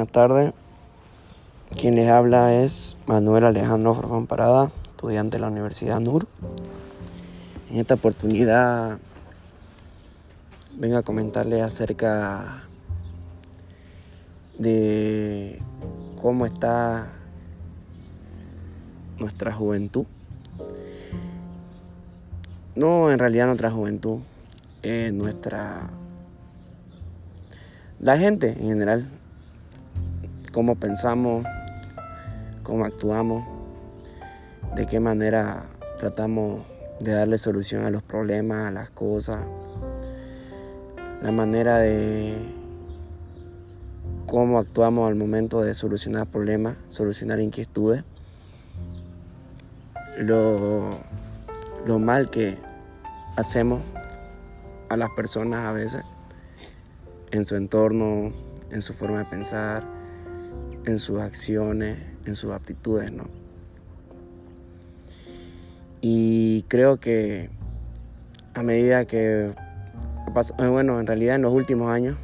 buenas tardes. Quien les habla es Manuel Alejandro Forfán Parada, estudiante de la Universidad NUR. En esta oportunidad vengo a comentarles acerca de cómo está nuestra juventud. No, en realidad nuestra juventud, es nuestra... La gente en general, cómo pensamos, cómo actuamos, de qué manera tratamos de darle solución a los problemas, a las cosas, la manera de cómo actuamos al momento de solucionar problemas, solucionar inquietudes, lo, mal que hacemos a las personas a veces en su entorno, en su forma de pensar, en sus acciones, en sus aptitudes, ¿no? Y creo que a medida que eh, bueno, en realidad en los últimos años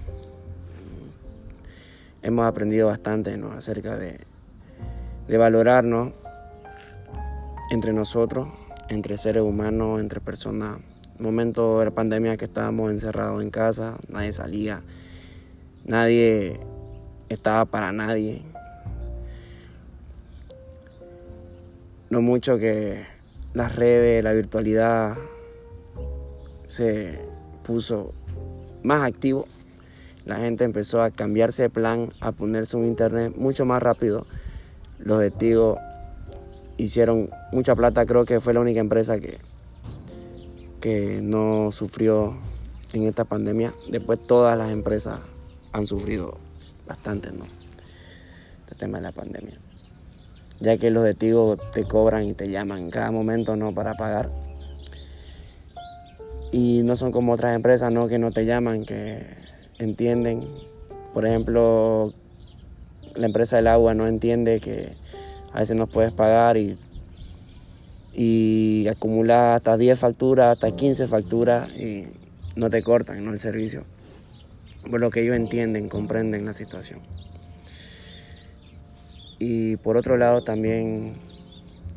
hemos aprendido bastante ¿no? acerca de, de valorarnos entre nosotros, entre seres humanos, entre personas. Momento de la pandemia que estábamos encerrados en casa, nadie salía, nadie estaba para nadie. No mucho que las redes, la virtualidad se puso más activo. La gente empezó a cambiarse de plan, a ponerse un internet mucho más rápido. Los de Tigo hicieron mucha plata, creo que fue la única empresa que, que no sufrió en esta pandemia. Después todas las empresas han sufrido bastante, ¿no? Este tema de la pandemia ya que los de Tigo te cobran y te llaman en cada momento no para pagar. Y no son como otras empresas ¿no? que no te llaman, que entienden. Por ejemplo, la empresa del agua no entiende que a veces no puedes pagar y, y acumular hasta 10 facturas, hasta 15 facturas y no te cortan ¿no? el servicio. Por lo que ellos entienden, comprenden la situación. Y por otro lado también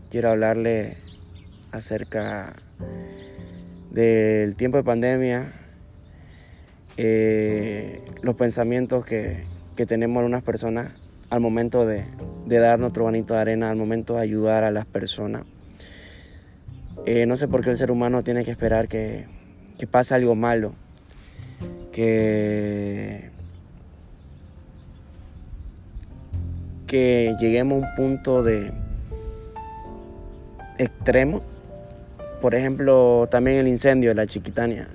quiero hablarle acerca del tiempo de pandemia, eh, los pensamientos que, tenemos algunas personas al momento de, dar nuestro granito de arena, al momento de ayudar a las personas. Eh, no sé por qué el ser humano tiene que esperar que, que pase algo malo, que que lleguemos a un punto de extremo. Por ejemplo, también el incendio de la Chiquitania.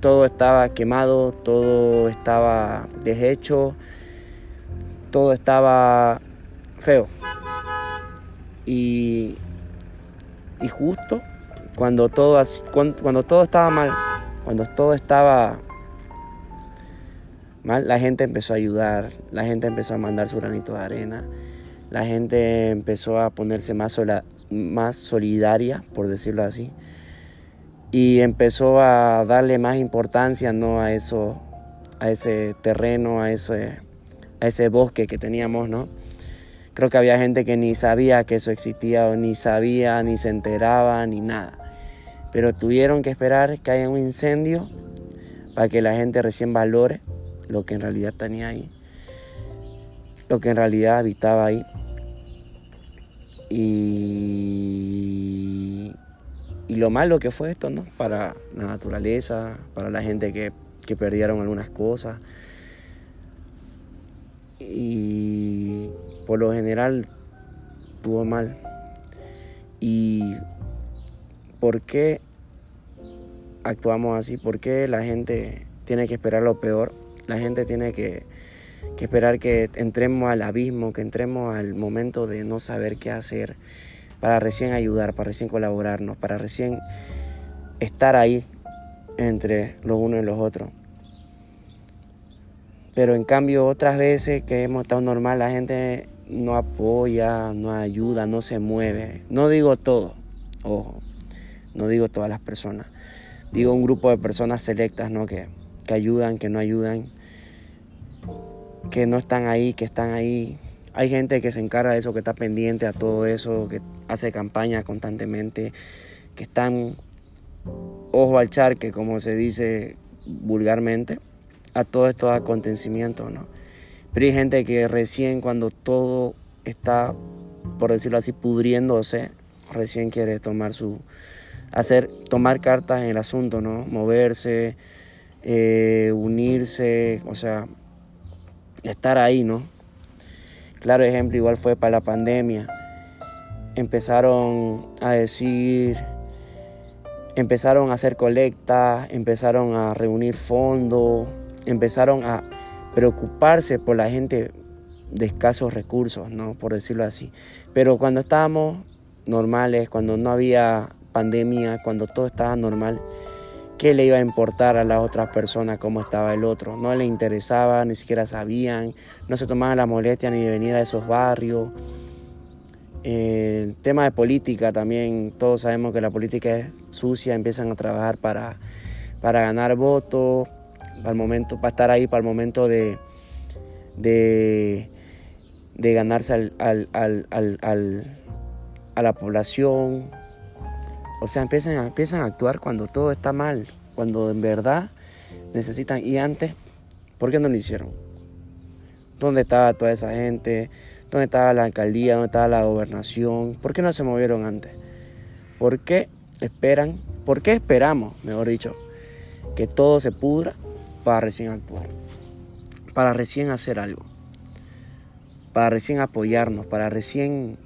Todo estaba quemado, todo estaba deshecho, todo estaba feo. Y, justo cuando todo, cuando todo estaba mal, cuando todo estaba la gente empezó a ayudar, la gente empezó a mandar su granito de arena, la gente empezó a ponerse más, más solidaria, por decirlo así, y empezó a darle más importancia ¿no? a, eso, a ese terreno, a ese, a ese bosque que teníamos, ¿no? Creo que había gente que ni sabía que eso existía, o ni sabía, ni se enteraba, ni nada. Pero tuvieron que esperar que haya un incendio para que la gente recién valore lo que en realidad tenía ahí, lo que en realidad habitaba ahí. Y, y lo malo que fue esto, ¿no? Para la naturaleza, para la gente que, que perdieron algunas cosas. Y por lo general estuvo mal. ¿Y por qué actuamos así? ¿Por qué la gente tiene que esperar lo peor la gente tiene que, esperar que entremos al abismo, que entremos al momento de no saber qué hacer, para recién ayudar, para recién colaborarnos, para recién estar ahí entre los unos y los otros. Pero en cambio otras veces que hemos estado normal, la gente no apoya, no ayuda, no se mueve. No digo todo, ojo, no digo todas las personas. Digo un grupo de personas selectas, ¿no? Que, que ayudan, que no ayudan, que no están ahí, que están ahí. Hay gente que se encarga de eso, que está pendiente a todo eso, que hace campaña constantemente, que están ojo al charque, como se dice vulgarmente, a todos estos acontecimientos, ¿no? Pero hay gente que recién cuando todo está, por decirlo así, pudriéndose, recién quiere tomar su, hacer, tomar cartas en el asunto, ¿no? Moverse, eh, unirse, o sea, estar ahí, ¿no? Claro ejemplo igual fue para la pandemia. Empezaron a decir, empezaron a hacer colectas, empezaron a reunir fondos, empezaron a preocuparse por la gente de escasos recursos, ¿no? Por decirlo así. Pero cuando estábamos normales, cuando no había pandemia, cuando todo estaba normal, ¿qué le iba a importar a las otras personas cómo estaba el otro? No le interesaba, ni siquiera sabían, no se tomaban la molestia ni de venir a esos barrios. El tema de política también, todos sabemos que la política es sucia, empiezan a trabajar para, para ganar votos, para para estar ahí para el momento de, de, ganarse al, a la población. O sea, empiezan a, empiezan a actuar cuando todo está mal, cuando en verdad necesitan. Y antes, ¿por qué no lo hicieron? ¿Dónde estaba toda esa gente? ¿Dónde estaba la alcaldía? ¿Dónde estaba la gobernación? ¿Por qué no se movieron antes? ¿Por qué esperan? ¿Por qué esperamos, mejor dicho, que todo se pudra para recién actuar, para recién hacer algo, para recién apoyarnos, para recién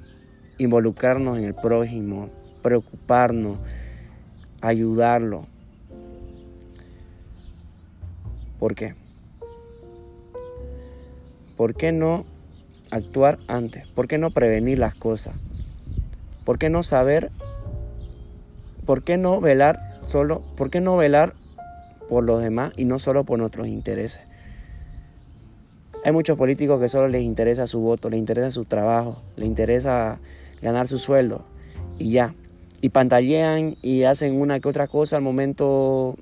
involucrarnos en el prójimo, preocuparnos, ayudarlo. ¿Por qué? ¿Por qué no actuar antes? ¿Por qué no prevenir las cosas? ¿Por qué no saber? ¿Por qué no velar solo? ¿Por qué no velar por los demás y no solo por nuestros intereses. Hay muchos políticos que solo les interesa su voto, les interesa su trabajo, les interesa ganar su sueldo y ya. Y pantallean y hacen una que otra cosa al momento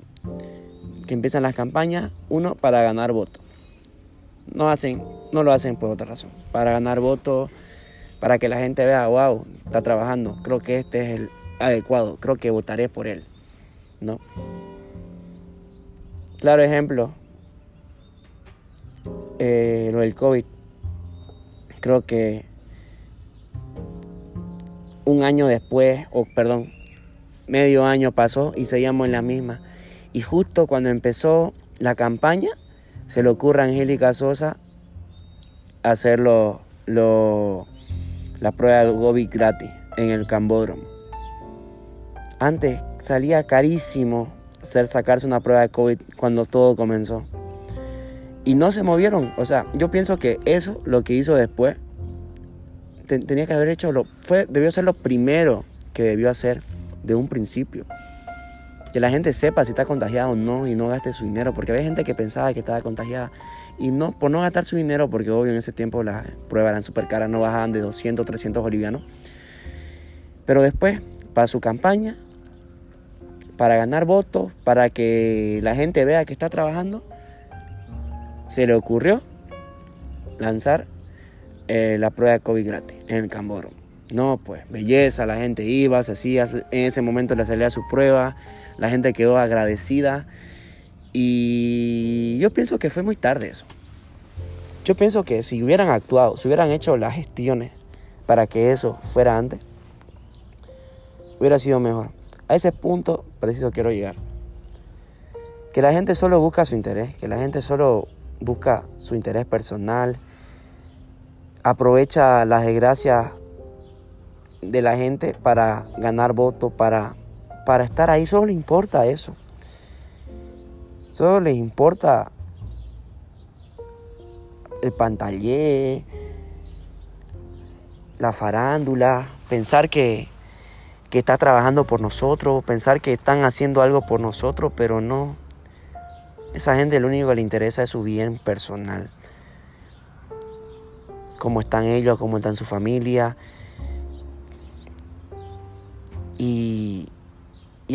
que empiezan las campañas, uno para ganar voto. No hacen, no lo hacen por otra razón, para ganar voto, para que la gente vea, wow, está trabajando, creo que este es el adecuado, creo que votaré por él. ¿No? Claro ejemplo, eh, lo del COVID. Creo que un año después, o perdón, medio año pasó y seguíamos en la misma. Y justo cuando empezó la campaña, se le ocurre a Angélica Sosa hacer lo, la prueba de COVID gratis en el Cambódromo. Antes salía carísimo ser sacarse una prueba de COVID cuando todo comenzó. Y no se movieron. O sea, yo pienso que eso, lo que hizo después, tenía que haber hecho, lo, fue, debió ser lo primero que debió hacer de un principio. Que la gente sepa si está contagiada o no y no gaste su dinero. Porque había gente que pensaba que estaba contagiada y no, por no gastar su dinero, porque obvio en ese tiempo las pruebas eran súper caras, no bajaban de 200, 300 bolivianos. Pero después, para su campaña, para ganar votos, para que la gente vea que está trabajando, se le ocurrió lanzar eh, la prueba de COVID gratis en el Camboro. No, pues belleza, la gente iba, se hacía, en ese momento le salía su prueba, la gente quedó agradecida y yo pienso que fue muy tarde eso. Yo pienso que si hubieran actuado, si hubieran hecho las gestiones para que eso fuera antes, hubiera sido mejor. A ese punto preciso quiero llegar. Que la gente solo busca su interés, que la gente solo busca su interés personal, aprovecha las desgracias de la gente para ganar votos, para, para estar ahí, solo le importa eso. Solo les importa el pantallé, la farándula, pensar que que está trabajando por nosotros, pensar que están haciendo algo por nosotros, pero no. Esa gente lo único que le interesa es su bien personal. Cómo están ellos, cómo están su familia. Y,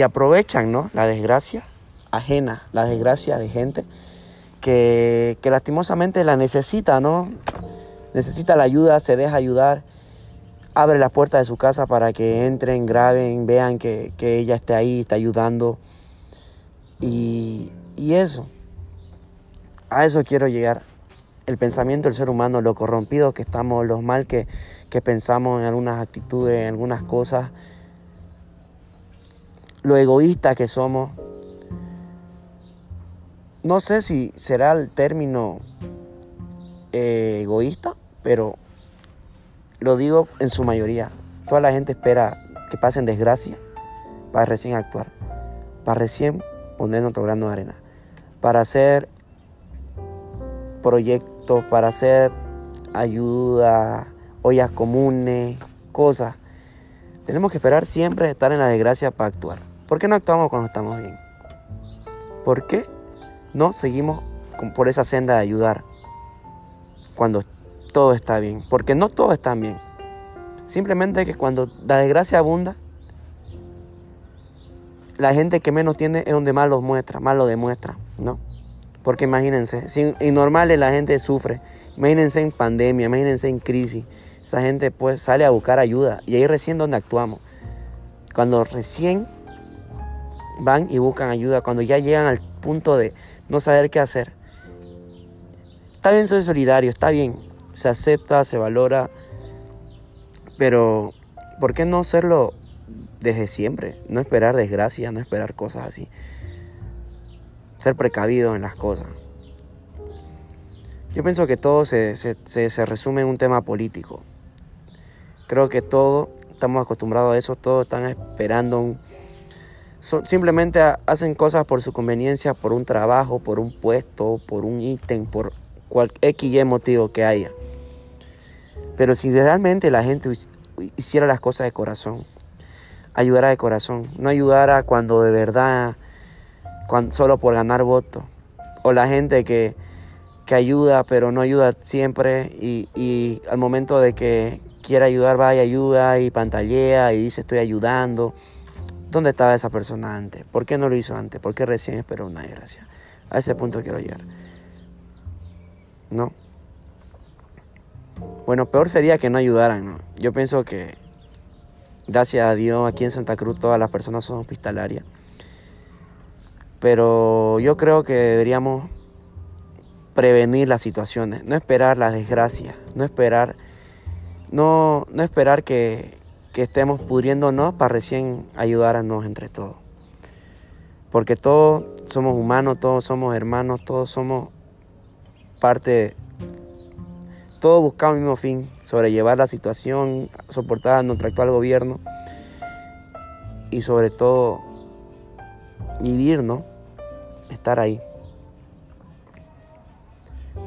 aprovechan ¿no? la desgracia ajena, la desgracia de gente que, lastimosamente la necesita, ¿no? Necesita la ayuda, se deja ayudar, abre la puerta de su casa para que entren, graben, vean que, ella está ahí, está ayudando. Y, eso, a eso quiero llegar. El pensamiento del ser humano, lo corrompido que estamos, los mal que, que pensamos en algunas actitudes, en algunas cosas, lo egoísta que somos, no sé si será el término eh, egoísta, pero lo digo en su mayoría. Toda la gente espera que pasen desgracia para recién actuar, para recién poner nuestro grano de arena, para hacer proyectos, para hacer ayuda, ollas comunes, cosas. Tenemos que esperar siempre estar en la desgracia para actuar. ¿Por qué no actuamos cuando estamos bien? ¿Por qué no seguimos por esa senda de ayudar cuando todo está bien, porque no todo está bien. Simplemente que cuando la desgracia abunda, la gente que menos tiene es donde más lo muestra, más lo demuestra, ¿no? Porque imagínense, si en normales la gente sufre, imagínense en pandemia, imagínense en crisis, esa gente pues sale a buscar ayuda y ahí recién donde actuamos. Cuando recién van y buscan ayuda, cuando ya llegan al punto de no saber qué hacer. Está bien soy solidario, está bien, se acepta, se valora, pero ¿por qué no hacerlo desde siempre? No esperar desgracia, no esperar cosas así. Ser precavido en las cosas. Yo pienso que todo se, se resume en un tema político. Creo que todo, estamos acostumbrados a eso, todos están esperando simplemente hacen cosas por su conveniencia, por un trabajo, por un puesto, por un ítem, por cualquier X motivo que haya. Pero si realmente la gente hiciera las cosas de corazón, ayudara de corazón, no ayudara cuando de verdad, solo por ganar votos, o la gente que, que ayuda pero no ayuda siempre y, y, al momento de que quiere ayudar va y ayuda y pantallea y dice estoy ayudando ¿Dónde estaba esa persona antes? ¿Por qué no lo hizo antes? ¿Por qué recién esperó una desgracia? A ese punto quiero llegar. ¿No? Bueno, peor sería que no ayudaran, ¿no? Yo pienso que, gracias a Dios, aquí en Santa Cruz todas las personas son hospitalarias. Pero yo creo que deberíamos prevenir las situaciones, no esperar las desgracias, no esperar, no, no esperar que, que estemos pudriéndonos para recién ayudarnos entre todos. Porque todos somos humanos, todos somos hermanos, todos somos parte, todos buscamos el mismo fin, sobrellevar la situación, soportar a nuestro actual gobierno y sobre todo vivir, ¿no? Estar ahí.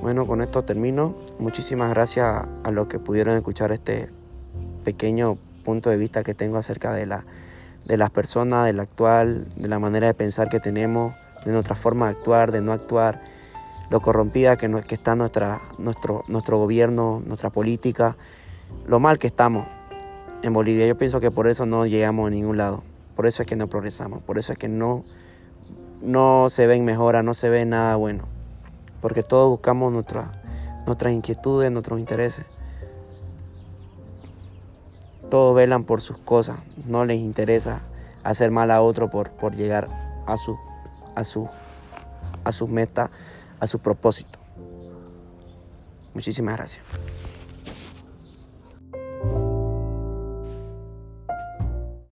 Bueno, con esto termino. Muchísimas gracias a los que pudieron escuchar este pequeño punto de vista que tengo acerca de, la, de las personas, del actual, de la manera de pensar que tenemos, de nuestra forma de actuar, de no actuar, lo corrompida que, que está nuestra, nuestro, nuestro gobierno, nuestra política, lo mal que estamos en Bolivia. Yo pienso que por eso no llegamos a ningún lado, por eso es que no progresamos, por eso es que no, no se ven mejora, no se ve nada bueno, porque todos buscamos nuestra, nuestras inquietudes, nuestros intereses. Todos velan por sus cosas, no les interesa hacer mal a otro por, por llegar a su, a su, a su meta, a su propósito. Muchísimas gracias.